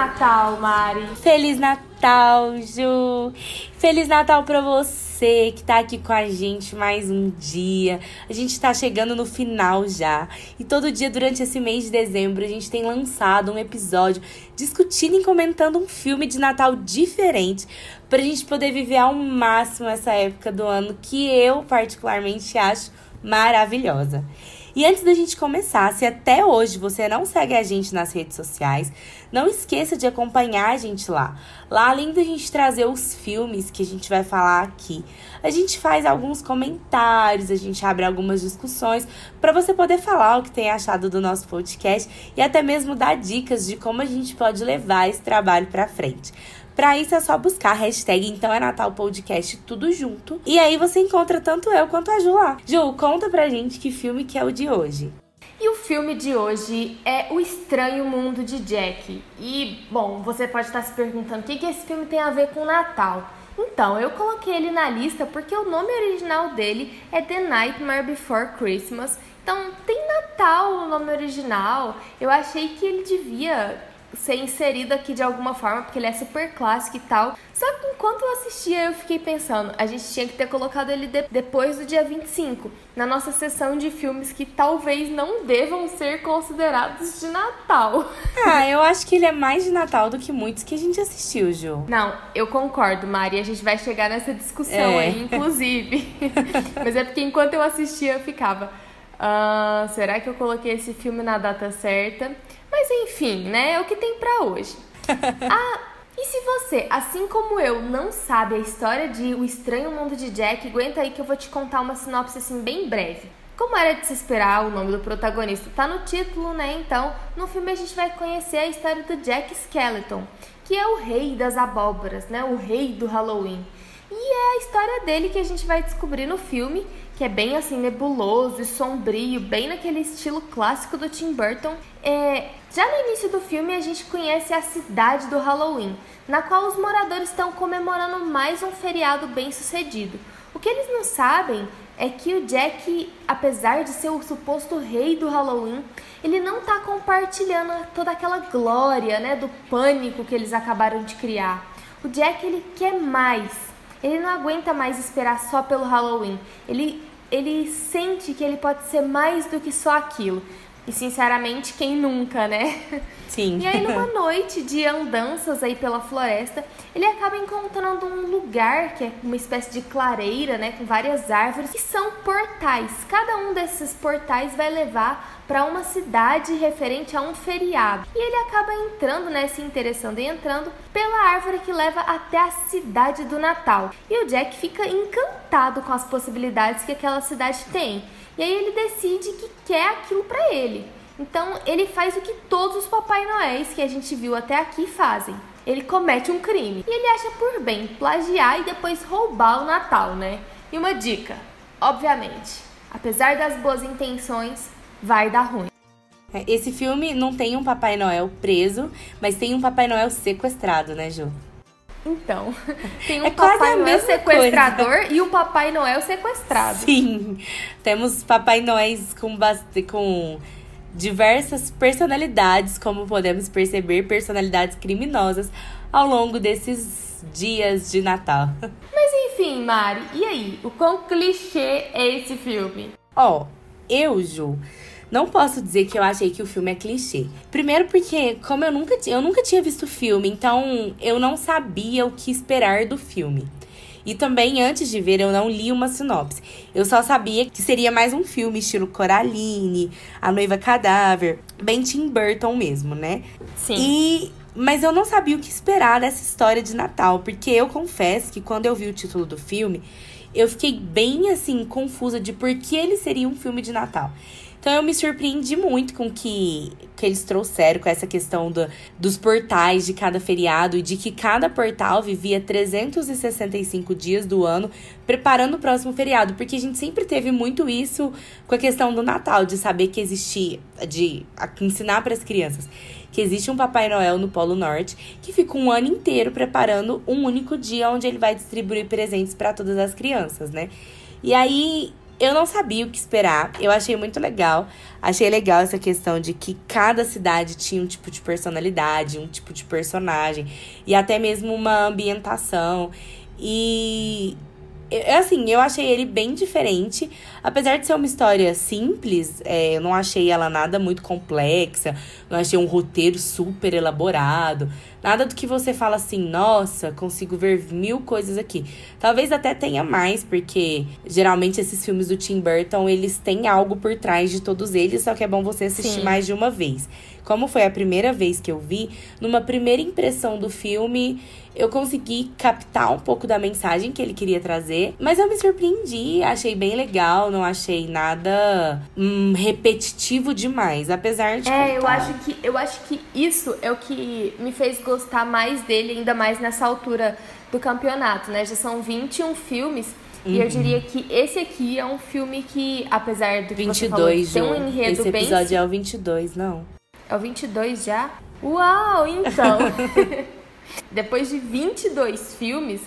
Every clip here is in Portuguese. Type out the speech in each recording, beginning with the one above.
Natal, Mari! Feliz Natal, Ju! Feliz Natal pra você que tá aqui com a gente mais um dia. A gente tá chegando no final já. E todo dia durante esse mês de dezembro a gente tem lançado um episódio discutindo e comentando um filme de Natal diferente pra gente poder viver ao máximo essa época do ano que eu particularmente acho maravilhosa. E antes da gente começar, se até hoje você não segue a gente nas redes sociais, não esqueça de acompanhar a gente lá. Lá, além da gente trazer os filmes que a gente vai falar aqui, a gente faz alguns comentários, a gente abre algumas discussões para você poder falar o que tem achado do nosso podcast e até mesmo dar dicas de como a gente pode levar esse trabalho para frente. Para isso é só buscar a hashtag Então é Natal Podcast tudo junto. E aí você encontra tanto eu quanto a Ju lá. Ju, conta pra gente que filme que é o de hoje. E o filme de hoje é O Estranho Mundo de Jack. E, bom, você pode estar se perguntando o que, que esse filme tem a ver com o Natal. Então, eu coloquei ele na lista porque o nome original dele é The Nightmare Before Christmas. Então, tem Natal no nome original. Eu achei que ele devia ser inserido aqui de alguma forma, porque ele é super clássico e tal. Só que enquanto eu assistia, eu fiquei pensando, a gente tinha que ter colocado ele de depois do dia 25, na nossa sessão de filmes que talvez não devam ser considerados de Natal. Ah, eu acho que ele é mais de Natal do que muitos que a gente assistiu, Ju. Não, eu concordo, Mari, a gente vai chegar nessa discussão é. aí, inclusive. Mas é porque enquanto eu assistia, eu ficava. Uh, será que eu coloquei esse filme na data certa? Mas enfim, né? É o que tem para hoje. ah, e se você, assim como eu, não sabe a história de O Estranho Mundo de Jack, aguenta aí que eu vou te contar uma sinopse assim bem breve. Como era de se esperar, o nome do protagonista tá no título, né? Então, no filme a gente vai conhecer a história do Jack Skeleton, que é o rei das abóboras, né? O rei do Halloween. E é a história dele que a gente vai descobrir no filme, que é bem assim nebuloso e sombrio, bem naquele estilo clássico do Tim Burton. É, já no início do filme a gente conhece a cidade do Halloween, na qual os moradores estão comemorando mais um feriado bem sucedido. O que eles não sabem é que o Jack, apesar de ser o suposto rei do Halloween, ele não está compartilhando toda aquela glória, né, do pânico que eles acabaram de criar. O Jack ele quer mais. Ele não aguenta mais esperar só pelo Halloween. Ele ele sente que ele pode ser mais do que só aquilo. E sinceramente, quem nunca, né? Sim. E aí, numa noite de andanças aí pela floresta, ele acaba encontrando um lugar que é uma espécie de clareira, né? Com várias árvores, que são portais. Cada um desses portais vai levar para uma cidade referente a um feriado. E ele acaba entrando, né, se interessando e entrando pela árvore que leva até a cidade do Natal. E o Jack fica encantado com as possibilidades que aquela cidade tem. E aí ele decide que quer aquilo para ele. Então ele faz o que todos os Papai Noéis que a gente viu até aqui fazem. Ele comete um crime. E ele acha por bem plagiar e depois roubar o Natal, né? E uma dica, obviamente, apesar das boas intenções, vai dar ruim. É, esse filme não tem um Papai Noel preso, mas tem um Papai Noel sequestrado, né, Ju? Então, tem um é Papai Noel sequestrador coisa. e um Papai Noel sequestrado. Sim, temos Papai Noéis com, com diversas personalidades, como podemos perceber, personalidades criminosas ao longo desses dias de Natal. Mas enfim, Mari, e aí? O quão clichê é esse filme? Ó, oh, eu, Ju, não posso dizer que eu achei que o filme é clichê. Primeiro porque, como eu nunca, eu nunca tinha visto o filme, então eu não sabia o que esperar do filme. E também, antes de ver, eu não li uma sinopse. Eu só sabia que seria mais um filme estilo Coraline, A Noiva Cadáver, bem Tim Burton mesmo, né? Sim. E mas eu não sabia o que esperar dessa história de Natal, porque eu confesso que quando eu vi o título do filme, eu fiquei bem assim confusa de por que ele seria um filme de Natal. Então eu me surpreendi muito com que, que eles trouxeram com essa questão do, dos portais de cada feriado e de que cada portal vivia 365 dias do ano preparando o próximo feriado, porque a gente sempre teve muito isso com a questão do Natal, de saber que existia, de ensinar para as crianças que existe um Papai Noel no Polo Norte que fica um ano inteiro preparando um único dia onde ele vai distribuir presentes para todas as crianças, né? E aí eu não sabia o que esperar. Eu achei muito legal. Achei legal essa questão de que cada cidade tinha um tipo de personalidade, um tipo de personagem e até mesmo uma ambientação. E eu, assim, eu achei ele bem diferente. Apesar de ser uma história simples, é, eu não achei ela nada muito complexa. Não achei um roteiro super elaborado. Nada do que você fala assim, nossa, consigo ver mil coisas aqui. Talvez até tenha mais, porque geralmente esses filmes do Tim Burton, eles têm algo por trás de todos eles, só que é bom você assistir Sim. mais de uma vez. Como foi a primeira vez que eu vi, numa primeira impressão do filme, eu consegui captar um pouco da mensagem que ele queria trazer, mas eu me surpreendi, achei bem legal, não achei nada hum, repetitivo demais, apesar de É, eu acho que eu acho que isso é o que me fez gostar mais dele, ainda mais nessa altura do campeonato, né? Já são 21 filmes Uhum. E eu uhum. diria que esse aqui é um filme que, apesar do que 22, você falou, tem um enredo esse bem... Esse episódio é o 22, não. É o 22 já? Uau, então! Depois de 22 filmes,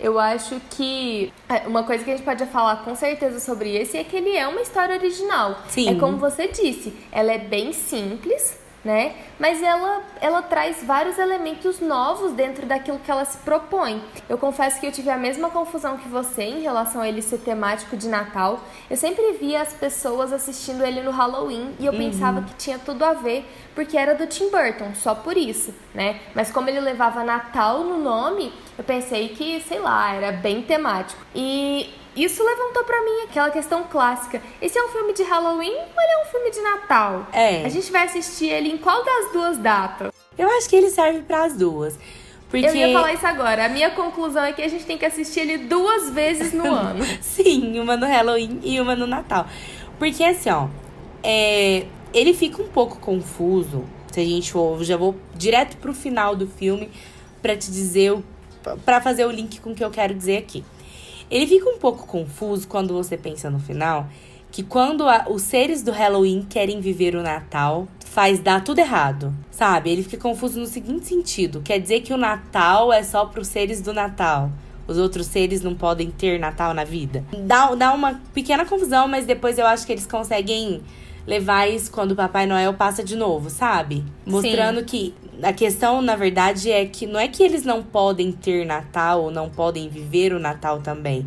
eu acho que é, uma coisa que a gente pode falar com certeza sobre esse é que ele é uma história original. Sim. É como você disse, ela é bem simples, né? Mas ela, ela traz vários elementos novos dentro daquilo que ela se propõe. Eu confesso que eu tive a mesma confusão que você em relação a ele ser temático de Natal. Eu sempre via as pessoas assistindo ele no Halloween e eu uhum. pensava que tinha tudo a ver porque era do Tim Burton, só por isso, né? Mas como ele levava Natal no nome, eu pensei que, sei lá, era bem temático. E isso levantou para mim aquela questão clássica. Esse é um filme de Halloween ou ele é um filme de Natal? É. A gente vai assistir ele em qual das duas datas? Eu acho que ele serve para as duas. Porque... Eu ia falar isso agora. A minha conclusão é que a gente tem que assistir ele duas vezes no ano. Sim, uma no Halloween e uma no Natal. Porque assim, ó, é... ele fica um pouco confuso. Se a gente for, já vou direto pro final do filme para te dizer, para fazer o link com o que eu quero dizer aqui. Ele fica um pouco confuso quando você pensa no final que quando a, os seres do Halloween querem viver o Natal, faz dar tudo errado, sabe? Ele fica confuso no seguinte sentido: quer dizer que o Natal é só para os seres do Natal. Os outros seres não podem ter Natal na vida. Dá, dá uma pequena confusão, mas depois eu acho que eles conseguem levar isso quando o Papai Noel passa de novo, sabe? Mostrando Sim. que a questão, na verdade, é que não é que eles não podem ter Natal ou não podem viver o Natal também.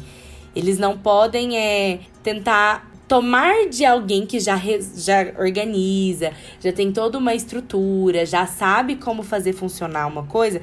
Eles não podem é, tentar tomar de alguém que já, já organiza, já tem toda uma estrutura, já sabe como fazer funcionar uma coisa,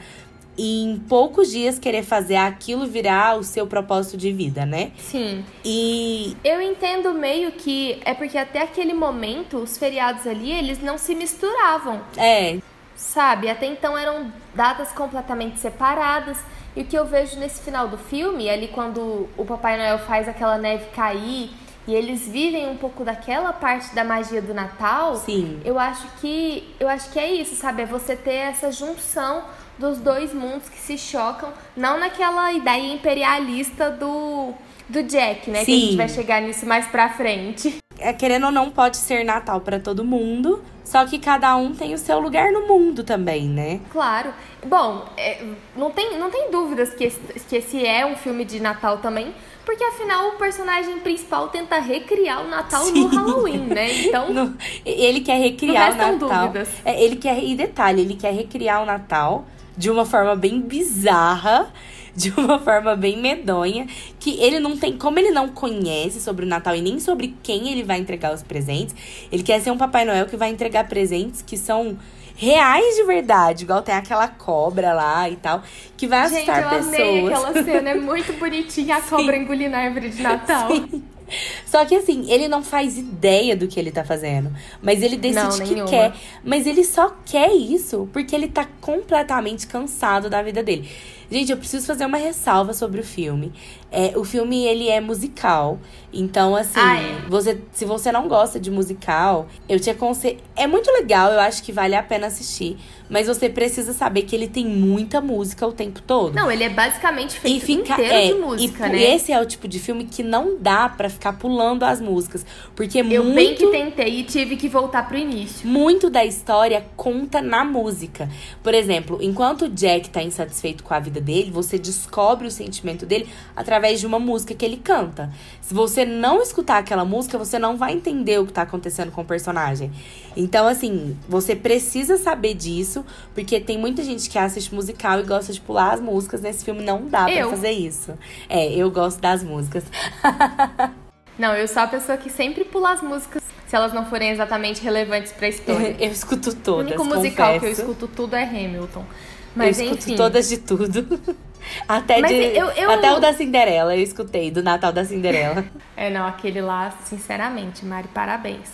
e em poucos dias querer fazer aquilo virar o seu propósito de vida, né? Sim. E eu entendo meio que é porque até aquele momento os feriados ali, eles não se misturavam. É. Sabe? Até então eram datas completamente separadas. E o que eu vejo nesse final do filme, ali quando o Papai Noel faz aquela neve cair e eles vivem um pouco daquela parte da magia do Natal, Sim. eu acho que eu acho que é isso, sabe? É você ter essa junção dos dois mundos que se chocam, não naquela ideia imperialista do, do Jack, né? Sim. Que a gente vai chegar nisso mais pra frente. É, querendo ou não, pode ser Natal para todo mundo, só que cada um tem o seu lugar no mundo também, né? Claro. Bom, é, não, tem, não tem dúvidas que esse, que esse é um filme de Natal também, porque afinal o personagem principal tenta recriar o Natal Sim. no Halloween, né? Então. No, ele quer recriar o Natal. É, ele quer. E detalhe, ele quer recriar o Natal de uma forma bem bizarra, de uma forma bem medonha, que ele não tem, como ele não conhece sobre o Natal e nem sobre quem ele vai entregar os presentes, ele quer ser um Papai Noel que vai entregar presentes que são reais de verdade, igual tem aquela cobra lá e tal, que vai assustar Gente, eu pessoas. Amei aquela cena, é muito bonitinha a Sim. cobra engolindo a árvore de Natal. Sim. Só que assim, ele não faz ideia do que ele tá fazendo. Mas ele decide não, que quer. Mas ele só quer isso porque ele tá completamente cansado da vida dele. Gente, eu preciso fazer uma ressalva sobre o filme. É, o filme, ele é musical. Então, assim, ah, é? você, se você não gosta de musical, eu te aconselho. É muito legal, eu acho que vale a pena assistir. Mas você precisa saber que ele tem muita música o tempo todo. Não, ele é basicamente feito e fica, inteiro é, de música, e, né? Esse é o tipo de filme que não dá para ficar pulando as músicas. Porque eu muito. bem que tentei e tive que voltar pro início. Muito da história conta na música. Por exemplo, enquanto o Jack tá insatisfeito com a vida dele, você descobre o sentimento dele através de uma música que ele canta. Se você não escutar aquela música, você não vai entender o que tá acontecendo com o personagem. Então, assim, você precisa saber disso, porque tem muita gente que assiste musical e gosta de pular as músicas. Nesse filme não dá Eu. pra fazer isso. É, eu gosto das músicas. Não, eu sou a pessoa que sempre pula as músicas se elas não forem exatamente relevantes pra história. eu escuto o todas. único musical que eu confesso. escuto tudo é Hamilton. Mas eu escuto enfim. todas de tudo. Até, de, eu- eu- até o da Cinderela, eu escutei, do Natal da Cinderela. É, não, aquele lá, sinceramente, Mari, parabéns.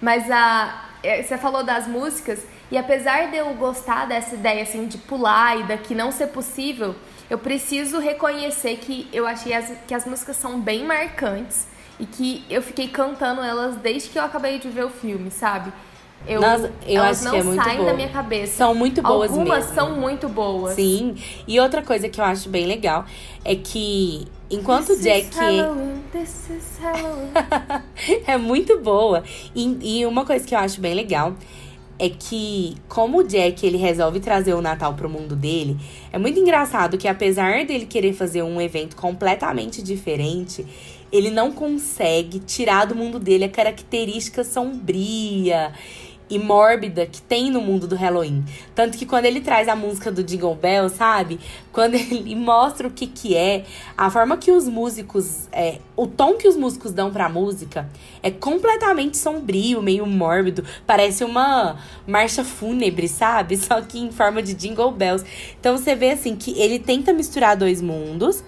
Mas a. é, Você falou das músicas, e apesar de eu gostar dessa ideia assim de pular e daqui não ser possível, eu preciso reconhecer que eu achei as, que as músicas são bem marcantes e que eu fiquei cantando elas desde que eu acabei de ver o filme, sabe? Eu, Nossa, eu elas acho não que é muito saem boa. da minha cabeça. São muito boas Algumas mesmo. são muito boas. Sim. E outra coisa que eu acho bem legal é que enquanto o This Jack é muito boa. E, e uma coisa que eu acho bem legal é que, como o Jack ele resolve trazer o Natal pro mundo dele, é muito engraçado que apesar dele querer fazer um evento completamente diferente, ele não consegue tirar do mundo dele a característica sombria e mórbida que tem no mundo do Halloween. Tanto que quando ele traz a música do Jingle Bell, sabe? Quando ele mostra o que que é, a forma que os músicos, é, o tom que os músicos dão pra música é completamente sombrio, meio mórbido, parece uma marcha fúnebre, sabe? Só que em forma de Jingle Bells. Então você vê assim que ele tenta misturar dois mundos,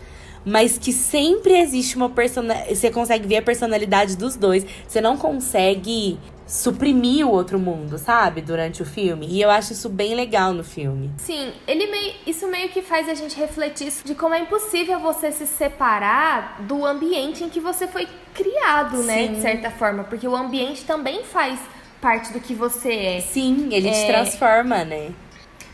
mas que sempre existe uma personalidade. Você consegue ver a personalidade dos dois. Você não consegue suprimir o outro mundo, sabe? Durante o filme. E eu acho isso bem legal no filme. Sim, ele meio, isso meio que faz a gente refletir de como é impossível você se separar do ambiente em que você foi criado, né? Sim. De certa forma. Porque o ambiente também faz parte do que você é. Sim, ele te É. transforma, né?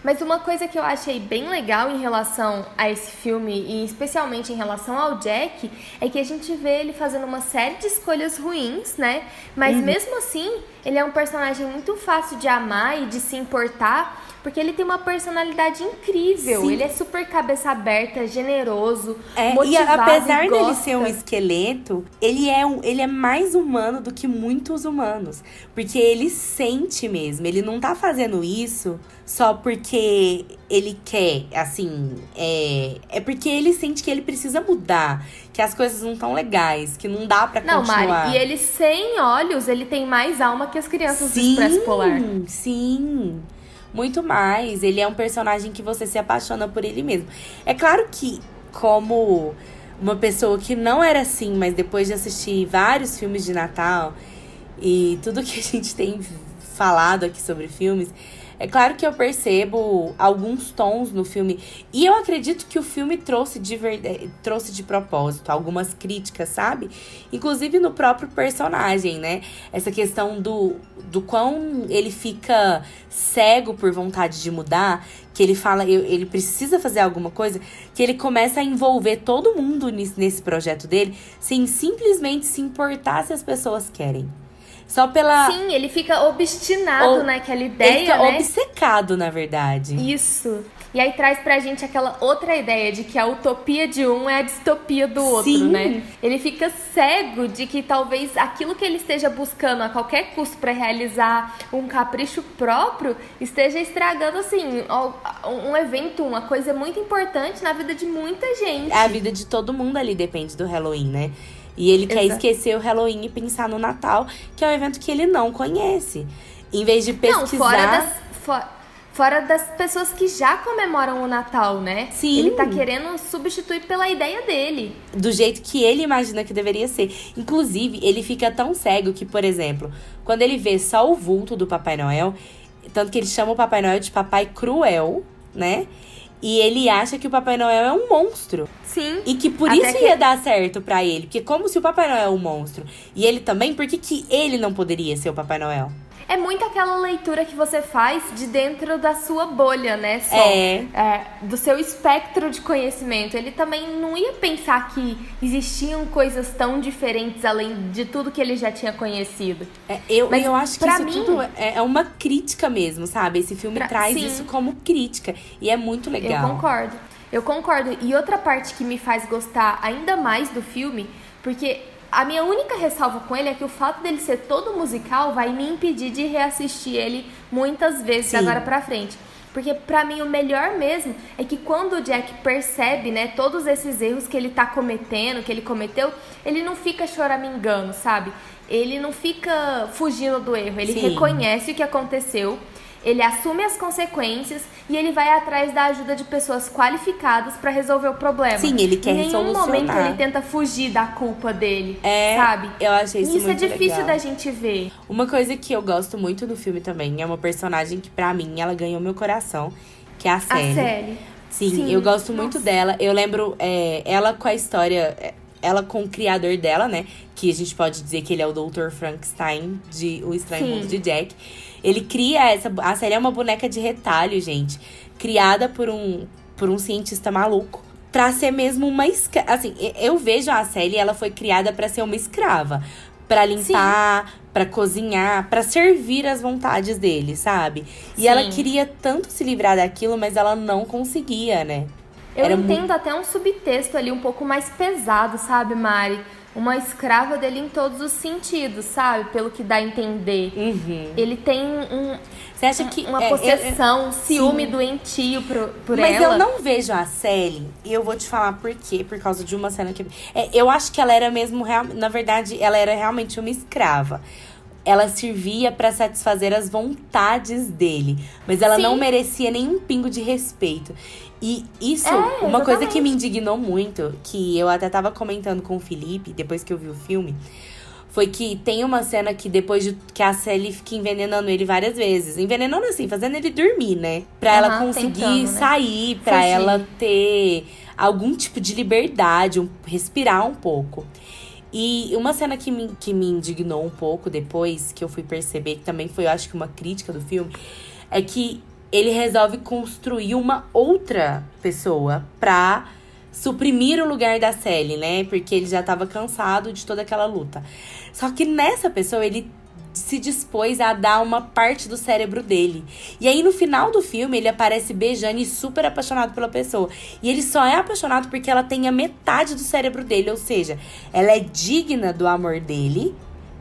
Mas uma coisa que eu achei bem legal em relação a esse filme, e especialmente em relação ao Jack, é que a gente vê ele fazendo uma série de escolhas ruins, né? Mas mesmo assim, ele é um personagem muito fácil de amar e de se importar, porque ele tem uma personalidade incrível. Sim. Ele é super cabeça aberta, generoso, É, e motivado. apesar e dele ser um esqueleto, ele é, um, ele é mais humano do que muitos humanos. Porque ele sente mesmo. Ele não tá fazendo isso só porque ele quer, assim. É, é porque ele sente que ele precisa mudar. Que as coisas não estão legais, que não dá pra Não, continuar. Mari, e ele sem olhos, ele tem mais alma que as crianças do Expresso Polar. Sim, muito mais. Ele é um personagem que você se apaixona por ele mesmo. É claro que, como uma pessoa que não era assim, mas depois de assistir vários filmes de Natal e tudo que a gente tem falado aqui sobre filmes, é claro que eu percebo alguns tons no filme. E eu acredito que o filme trouxe de, verde... trouxe de propósito algumas críticas, sabe? Inclusive no próprio personagem, né? Essa questão do, do quão ele fica cego por vontade de mudar, que ele fala, ele precisa fazer alguma coisa, que ele começa a envolver todo mundo nesse projeto dele, sem simplesmente se importar se as pessoas querem. Só pela. Sim, ele fica obstinado Ou- naquela ele ideia, fica né? obcecado, na verdade. Isso. E aí traz pra gente aquela outra ideia de que a utopia de um é a distopia do outro, Sim. né? Ele fica cego de que talvez aquilo que ele esteja buscando a qualquer custo pra realizar um capricho próprio esteja estragando, assim, um evento, uma coisa muito importante na vida de muita gente. A vida de todo mundo ali depende do Halloween, né? E ele quer Exato. esquecer o Halloween e pensar no Natal, que é um evento que ele não conhece. Em vez de pesquisar. Não, fora das, fo- fora das pessoas que já comemoram o Natal, né? Sim. Ele tá querendo substituir pela ideia dele. do jeito que ele imagina que deveria ser. Inclusive, ele fica tão cego que, por exemplo, quando ele vê só o vulto do Papai Noel, tanto que ele chama o Papai Noel de Papai Cruel, né? E ele acha que o Papai Noel é um monstro. Sim. E que por isso que- ia dar certo pra ele. Porque como se o Papai Noel é um monstro e ele também, por que, que ele não poderia ser o Papai Noel? É muito aquela leitura que você faz de dentro da sua bolha, né? Só, É. do seu espectro de conhecimento. Ele também não ia pensar que existiam coisas tão diferentes além de tudo que ele já tinha conhecido. É, eu, Mas eu acho que isso mim- tudo é, é uma crítica mesmo, sabe? Esse filme Pra- traz sim. isso como crítica. E é muito legal. Eu concordo. Eu concordo. E outra parte que me faz gostar ainda mais do filme, porque a minha única ressalva com ele é que o fato dele ser todo musical vai me impedir de reassistir ele muitas vezes Sim. agora pra frente. Porque para mim o melhor mesmo é que quando o Jack percebe, né, todos esses erros que ele tá cometendo, que ele cometeu, ele não fica choramingando, sabe? Ele não fica fugindo do erro, ele Sim. reconhece o que aconteceu ele assume as consequências e ele vai atrás da ajuda de pessoas qualificadas para resolver o problema. Sim, ele quer em nenhum momento ele tenta fugir da culpa dele, é, sabe? Eu achei isso, isso é difícil legal. da gente ver. Uma coisa que eu gosto muito do filme também é uma personagem que para mim ela ganhou meu coração, que é a Sally. A Sally. Sim, Sim, eu gosto Nossa. muito dela. Eu lembro é, ela com a história é, ela com o criador dela, né? Que a gente pode dizer que ele é o Dr. Frankenstein de O Estranho Mundo de Jack. Ele cria essa. A série é uma boneca de retalho, gente. Criada por um, por um cientista maluco. Pra ser mesmo uma escrava. Assim, eu vejo a série, ela foi criada para ser uma escrava. para limpar, para cozinhar, para servir as vontades dele, sabe? E Sim. ela queria tanto se livrar daquilo, mas ela não conseguia, né? Eu Era entendo muito... até um subtexto ali um pouco mais pesado, sabe, Mari? Uma escrava dele em todos os sentidos, sabe? Pelo que dá a entender. Uhum. Ele tem um. Você acha que. Uma é, possessão, ciúme sim. doentio por, por Mas ela. Mas eu não vejo a Sally, e eu vou te falar por quê, por causa de uma cena que. É, eu acho que ela era mesmo. Real, na verdade, ela era realmente uma escrava ela servia para satisfazer as vontades dele, mas ela Sim. não merecia nenhum pingo de respeito. E isso, é, uma coisa que me indignou muito, que eu até tava comentando com o Felipe, depois que eu vi o filme, foi que tem uma cena que depois de que a Sally fica envenenando ele várias vezes. Envenenando assim, fazendo ele dormir, né? Pra uhum, ela conseguir tentando, né? sair, né? pra Fugir. ela ter algum tipo de liberdade, um, respirar um pouco. E uma cena que me, que me indignou um pouco depois, que eu fui perceber, que também foi, eu acho que uma crítica do filme, é que ele resolve construir uma outra pessoa pra suprimir o lugar da Sally, né? Porque ele já tava cansado de toda aquela luta. Só que nessa pessoa ele se dispôs a dar uma parte do cérebro dele. E aí no final do filme ele aparece beijando e super apaixonado pela pessoa. E ele só é apaixonado porque ela tem a metade do cérebro dele, ou seja, ela é digna do amor dele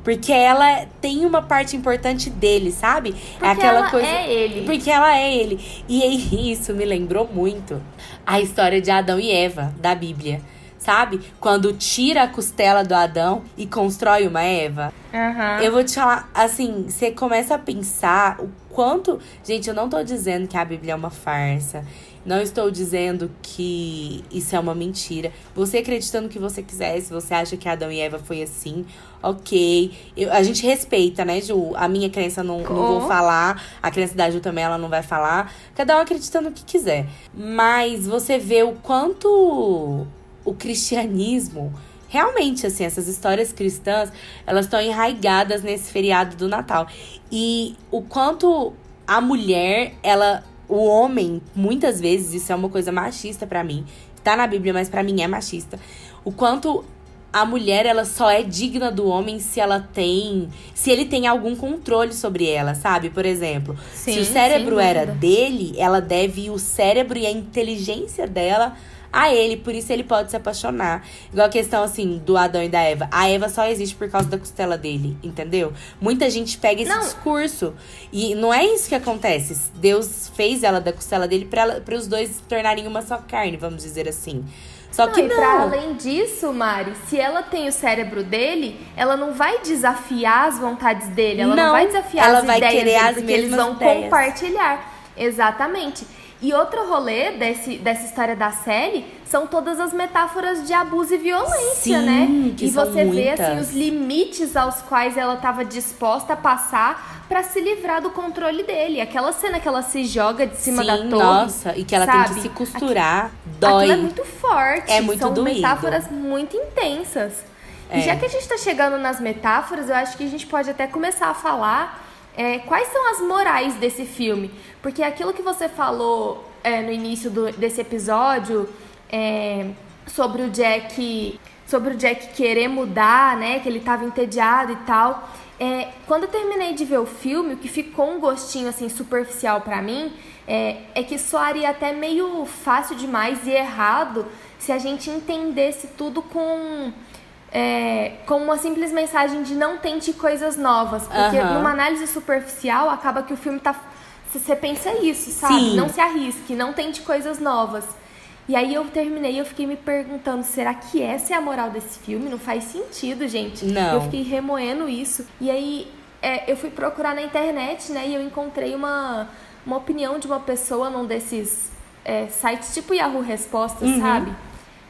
porque ela tem uma parte importante dele, sabe? Porque é aquela ela coisa. É ele. Porque ela é ele. E isso me lembrou muito a história de Adão e Eva, da Bíblia. Sabe? Quando tira a costela do Adão e constrói uma Eva. Uhum. Eu vou te falar, assim, você começa a pensar o quanto. Gente, eu não tô dizendo que a Bíblia é uma farsa. Não estou dizendo que isso é uma mentira. Você acreditando que você quiser, se você acha que Adão e Eva foi assim, ok. Eu, a gente respeita, né, Ju? A minha crença não, não vou falar. A crença da Ju também ela não vai falar. Cada um acreditando o que quiser. Mas você vê o quanto o cristianismo realmente, assim, essas histórias cristãs, elas estão enraigadas nesse feriado do Natal. E o quanto a mulher, ela o homem, muitas vezes, isso é uma coisa machista para mim. Tá na Bíblia, mas para mim é machista. O quanto a mulher, ela só é digna do homem se ela tem. Se ele tem algum controle sobre ela, sabe? Por exemplo, Sim, se o cérebro era dele, ela deve o cérebro e a inteligência dela a ele, por isso ele pode se apaixonar. Igual a questão, assim, do Adão e da Eva. A Eva só existe por causa da costela dele, entendeu? Muita gente pega esse não. discurso. E não é isso que acontece. Deus fez ela da costela dele para os dois se tornarem uma só carne, vamos dizer assim. Só não, que não. Pra além disso, Mari, se ela tem o cérebro dele, ela não vai desafiar as vontades dele, ela não, não vai desafiar ela as vai ideias querer dele, as porque eles vão ideias. compartilhar. Exatamente. E outro rolê desse, dessa história da série são todas as metáforas de abuso e violência, Sim, né? Que e você vê assim os limites aos quais ela estava disposta a passar para se livrar do controle dele. Aquela cena que ela se joga de cima Sim, da torre. Nossa, e que ela sabe? tem que se costurar, Aquilo, dói. Aquilo é muito forte. É muito São doído. metáforas muito intensas. É. E já que a gente tá chegando nas metáforas, eu acho que a gente pode até começar a falar é, quais são as morais desse filme. Porque aquilo que você falou é, no início do, desse episódio é, sobre o Jack sobre o Jack querer mudar, né? Que ele estava entediado e tal. É, quando eu terminei de ver o filme, o que ficou um gostinho assim superficial para mim é, é que soaria até meio fácil demais e errado se a gente entendesse tudo com é, com uma simples mensagem de não tente coisas novas. Porque Aham. numa análise superficial, acaba que o filme tá. Você pensa isso, sabe? Sim. Não se arrisque, não tente coisas novas. E aí eu terminei e eu fiquei me perguntando, será que essa é a moral desse filme? Não faz sentido, gente. Não. Eu fiquei remoendo isso. E aí é, eu fui procurar na internet, né? E eu encontrei uma, uma opinião de uma pessoa num desses é, sites tipo Yahoo Respostas, Uhum. sabe?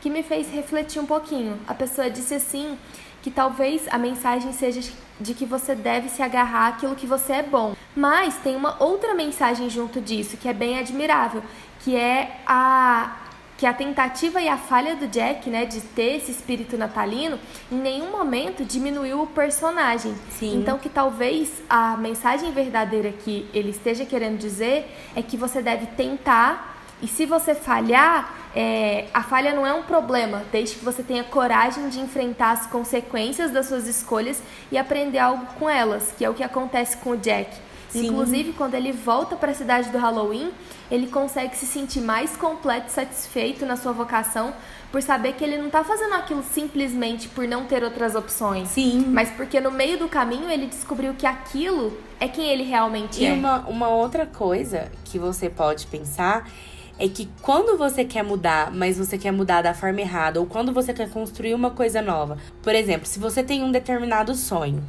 Que me fez refletir um pouquinho. A pessoa disse assim que talvez a mensagem seja de que você deve se agarrar àquilo que você é bom. Mas tem uma outra mensagem junto disso que é bem admirável, que é a que a tentativa e a falha do Jack, né, de ter esse espírito natalino, em nenhum momento diminuiu o personagem. Sim. Então que talvez a mensagem verdadeira que ele esteja querendo dizer é que você deve tentar e se você falhar, é, a falha não é um problema, desde que você tenha coragem de enfrentar as consequências das suas escolhas e aprender algo com elas, que é o que acontece com o Jack. Sim. Inclusive, quando ele volta para a cidade do Halloween, ele consegue se sentir mais completo e satisfeito na sua vocação por saber que ele não está fazendo aquilo simplesmente por não ter outras opções. Sim. Mas porque no meio do caminho ele descobriu que aquilo é quem ele realmente E é. uma, uma outra coisa que você pode pensar é que quando você quer mudar, mas você quer mudar da forma errada, ou quando você quer construir uma coisa nova. Por exemplo, se você tem um determinado sonho,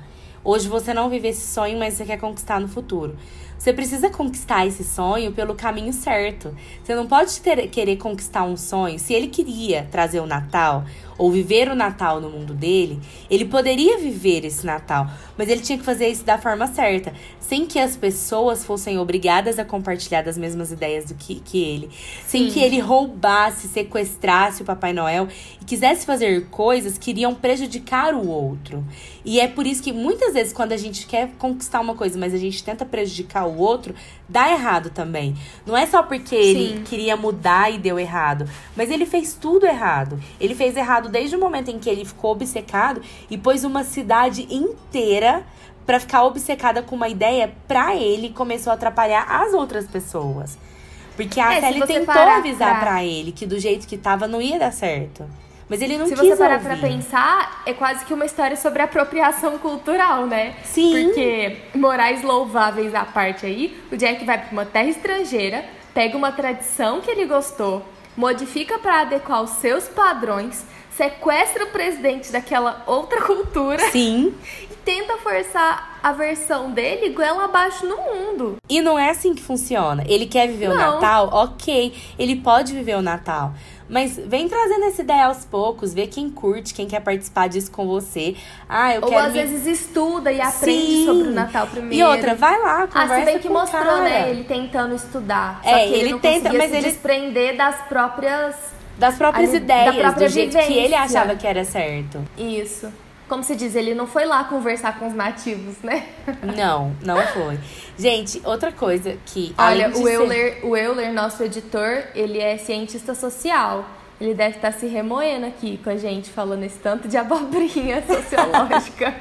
hoje você não vive esse sonho, mas você quer conquistar no futuro. Você precisa conquistar esse sonho pelo caminho certo. Você não pode ter- querer conquistar um sonho. Se ele queria trazer o Natal, ou viver o Natal no mundo dele, ele poderia viver esse Natal, mas ele tinha que fazer isso da forma certa, sem que as pessoas fossem obrigadas a compartilhar das mesmas ideias do que, que ele, sem Sim. que ele roubasse, sequestrasse o Papai Noel e quisesse fazer coisas que iriam prejudicar o outro. E é por isso que muitas vezes quando a gente quer conquistar uma coisa, mas a gente tenta prejudicar o outro, dá errado também. Não é só porque ele Sim. queria mudar e deu errado, mas ele fez tudo errado. Ele fez errado desde o momento em que ele ficou obcecado e pôs uma cidade inteira pra ficar obcecada com uma ideia pra ele começou a atrapalhar as outras pessoas. Porque a É, Sally tentou avisar pra- pra ele que do jeito que tava não ia dar certo. Mas ele não Se quis você parar ouvir. pra pensar, é quase que uma história sobre apropriação cultural, né? Sim. Porque, morais louváveis à parte aí, o Jack vai pra uma terra estrangeira, pega uma tradição que ele gostou, modifica pra adequar os seus padrões, sequestra o presidente daquela outra cultura Sim. e tenta forçar a versão dele goela abaixo no mundo. E não é assim que funciona. Ele quer viver o Não. Natal, ok. Ele pode viver o Natal. Mas vem trazendo essa ideia aos poucos, vê quem curte, quem quer participar disso com você. Ah, eu Ou quero às me... vezes estuda e aprende Sim. sobre o Natal primeiro. E outra, vai lá, Ah, conversa se bem que mostrou, cara. né? Ele tentando estudar. É, que ele, ele tenta, mas se ele- desprender das próprias. Das próprias ali, da ideias, própria do jeito que ele vivência. achava que era certo. Isso. Como se diz, ele não foi lá conversar com os nativos, né? Não, não foi. Gente, outra coisa que. Olha, o ser- Euler, o Euler, nosso editor, ele é cientista social. Ele deve estar se remoendo aqui com a gente, falando esse tanto de abobrinha sociológica.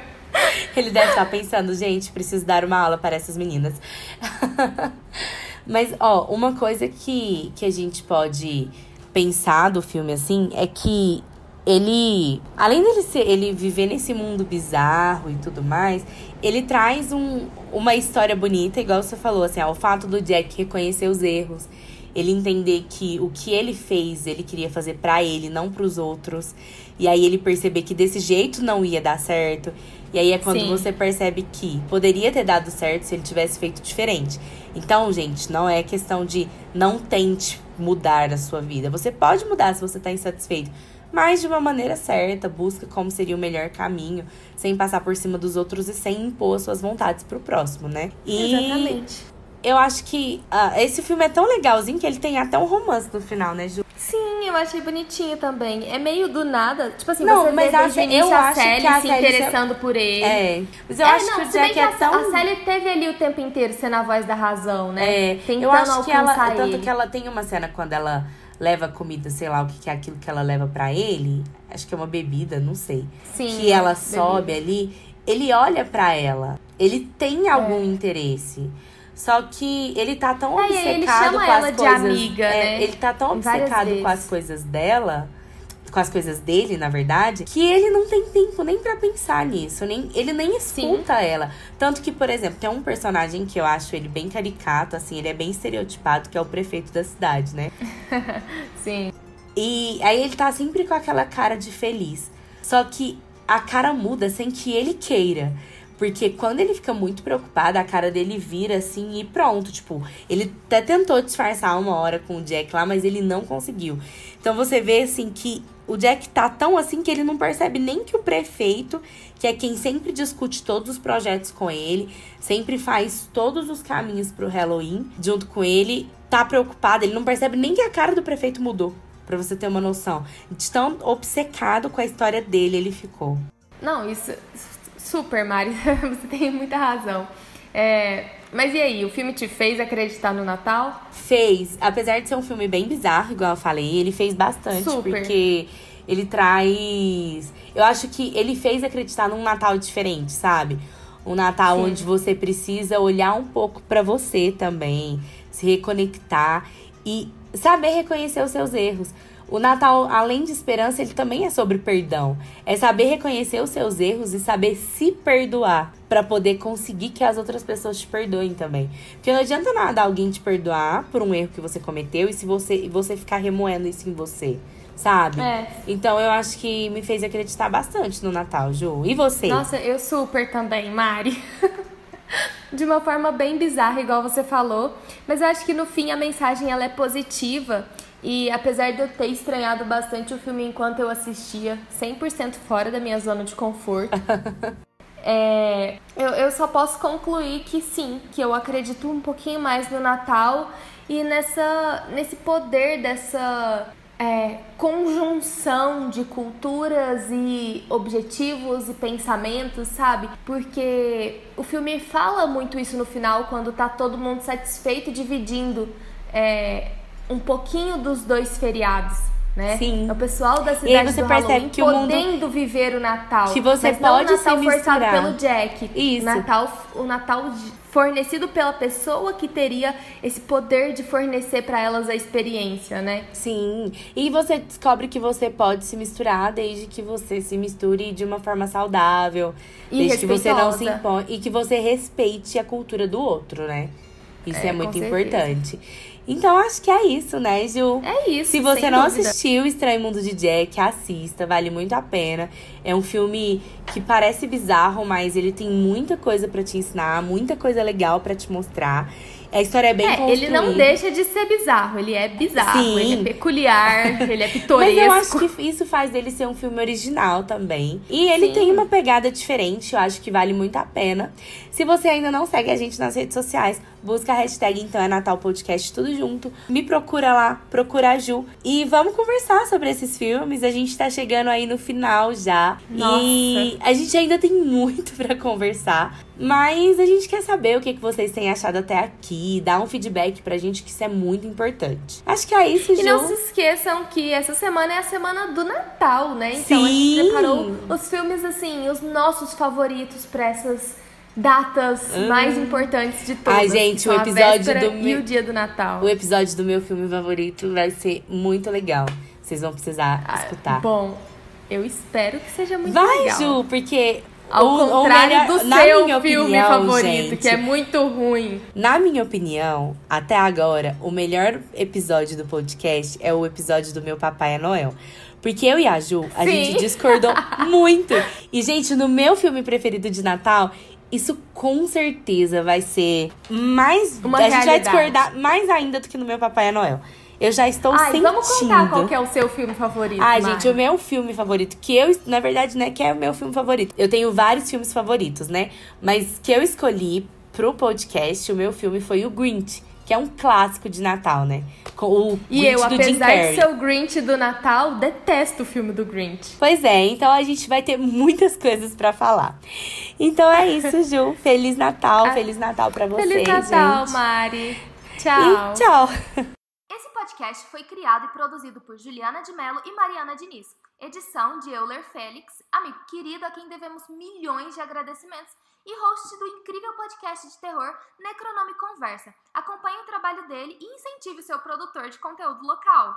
Ele deve estar pensando, gente, preciso dar uma aula para essas meninas. Mas, ó, uma coisa que, que a gente pode pensar do filme, assim, é que ele, além dele ser, ele viver nesse mundo bizarro e tudo mais, ele traz um, uma história bonita, igual você falou, assim, ó, o fato do Jack reconhecer os erros, ele entender que o que ele fez, ele queria fazer pra ele, não pros outros. E aí ele perceber que desse jeito não ia dar certo. E aí é quando Sim. você percebe que poderia ter dado certo se ele tivesse feito diferente. Então, gente, não é questão de não tente mudar a sua vida. Você pode mudar se você tá insatisfeito. Mas de uma maneira certa, busca como seria o melhor caminho, sem passar por cima dos outros e sem impor suas vontades pro próximo, né? E Exatamente. eu acho que ah, esse filme é tão legalzinho que ele tem até um romance no final, né, Ju? Sim, eu achei bonitinho também. É meio do nada. Tipo assim, Não, você mas vê a desde eu a acho Sally que a se Sally se- interessando por ele. É. Mas eu É, acho não, que o se Jack que é a, tão. a Sally teve ali o tempo inteiro sendo a voz da razão, né? É, Tentando eu acho que ela. alcançar Tanto ele. que ela tem uma cena quando ela leva comida, sei lá o que, que é aquilo que ela leva pra ele. Acho que é uma bebida, não sei. Sim, que ela bebida. sobe ali. Ele olha pra ela. Ele tem algum interesse. Só que ele tá tão É, ele obcecado chama com ela as de coisas. amiga, é, né? Ele tá tão Várias obcecado com as coisas dela, com as coisas dele, na verdade, que ele não tem tempo nem pra pensar nisso. Nem, ele nem escuta ela. Tanto que, por exemplo, tem um personagem que eu acho ele bem caricato, assim, ele é bem estereotipado, que é o prefeito da cidade, né? Sim. E aí ele tá sempre com aquela cara de feliz. Só que a cara muda sem que ele queira. Porque quando ele fica muito preocupado, a cara dele vira assim e pronto. Tipo, ele até tentou disfarçar uma hora com o Jack lá, mas ele não conseguiu. Então você vê assim que o Jack tá tão assim que ele não percebe nem que o prefeito, que é quem sempre discute todos os projetos com ele, sempre faz todos os caminhos pro Halloween junto com ele, tá preocupado. Ele não percebe nem que a cara do prefeito mudou. Pra você ter uma noção. De tão obcecado com a história dele, ele ficou. Não, isso. Super, Mari. Você tem muita razão. É, mas e aí, o filme te fez acreditar no Natal? Fez, apesar de ser um filme bem bizarro, igual eu falei, ele fez bastante, Super. porque ele traz. Eu acho que ele fez acreditar num Natal diferente, sabe? Um Natal Sim. onde você precisa olhar um pouco pra você também, se reconectar e saber reconhecer os seus erros. O Natal, além de esperança, ele também é sobre perdão. É saber reconhecer os seus erros e saber se perdoar pra poder conseguir que as outras pessoas te perdoem também. Porque não adianta nada alguém te perdoar por um erro que você cometeu e se você e você ficar remoendo isso em você, sabe? É. Então eu acho que me fez acreditar bastante no Natal, Ju. E você? Nossa, eu super também, Mari. De uma forma bem bizarra, igual você falou. Mas eu acho que no fim a mensagem ela é positiva. E apesar de eu ter estranhado bastante o filme enquanto eu assistia, 100% fora da minha zona de conforto, é, eu, eu só posso concluir que sim, que eu acredito um pouquinho mais no Natal e nessa, nesse poder dessa é, conjunção de culturas e objetivos e pensamentos, sabe? Porque o filme fala muito isso no final, quando tá todo mundo satisfeito dividindo é, um pouquinho dos dois feriados. Né? Sim. É o pessoal da aí cidade você do percebe Halloween que o mundo- podendo viver o Natal. Que você mas não pode o Natal forçado misturar. pelo Jack. Isso. O Natal, o Natal fornecido pela pessoa que teria esse poder de fornecer pra elas a experiência, né? Sim. E você descobre que você pode se misturar desde que você se misture de uma forma saudável. E desde que você não se impõe. E que você respeite a cultura do outro, né? Isso é, É, muito importante. Então, acho que é isso, né, Ju? É isso. Se você não dúvida. assistiu Estranho Mundo de Jack, assista, vale muito a pena. É um filme que parece bizarro, mas ele tem muita coisa pra te ensinar, muita coisa legal pra te mostrar. A história é bem É, ele não construída. deixa de ser bizarro, ele é bizarro, Sim. ele é peculiar, ele é Mas pitoresco. eu acho que isso faz dele ser um filme original também. E ele Sim. tem uma pegada diferente, eu acho que vale muito a pena. Se você ainda não segue a gente nas redes sociais, busca a hashtag então é Natal Podcast tudo junto. Me procura lá, procura a Ju. E vamos conversar sobre esses filmes. A gente tá chegando aí no final já. Nossa. E a gente ainda tem muito pra conversar. Mas a gente quer saber o que, que vocês têm achado até aqui. Dá um feedback pra gente, que isso é muito importante. Acho que é isso, Ju. E não se esqueçam que essa semana é a semana do Natal, né? Então a Sim. gente preparou os filmes, assim, os nossos favoritos pra essas datas mais importantes de todas. Ai, gente, o episódio do E meu- o dia do Natal. O episódio do meu filme favorito vai ser muito legal. Vocês vão precisar Ah, escutar. Bom, eu espero que seja muito vai, legal. Ju, porque. Ao o- contrário melhor- do seu filme opinião, favorito, gente, que é muito ruim. Na minha opinião, até agora, o melhor episódio do podcast é o episódio do meu Papai é Noel. Porque eu e a Ju, a Sim. gente discordou muito. E, gente, no meu filme preferido de Natal, isso com certeza vai ser mais. Uma a gente vai realidade. discordar mais ainda do que no meu Papai Noel. Eu já estou Ai, sentindo. vamos contar qual é o seu filme favorito, Ai, Mari. gente, o meu filme favorito, que eu, na verdade, né, que é o meu filme favorito. Eu tenho vários filmes favoritos, né? Mas que eu escolhi pro podcast, o meu filme foi o Grinch, que é um clássico de Natal, né? Com o E Grinch eu, do Jim apesar de ser o Grinch do Natal, detesto o filme do Grinch. Pois é, então a gente vai ter muitas coisas pra falar. Então é isso, Ju. Feliz Natal, Ah, Feliz Natal pra vocês, Feliz Natal, gente. Mari. Tchau. E tchau. Esse podcast podcast foi criado e produzido por Juliana de Mello e Mariana Diniz. Edição de Euler Félix, amigo querido a quem devemos milhões de agradecimentos e host do incrível podcast de terror Necronome Conversa. Acompanhe o trabalho dele e incentive o seu produtor de conteúdo local.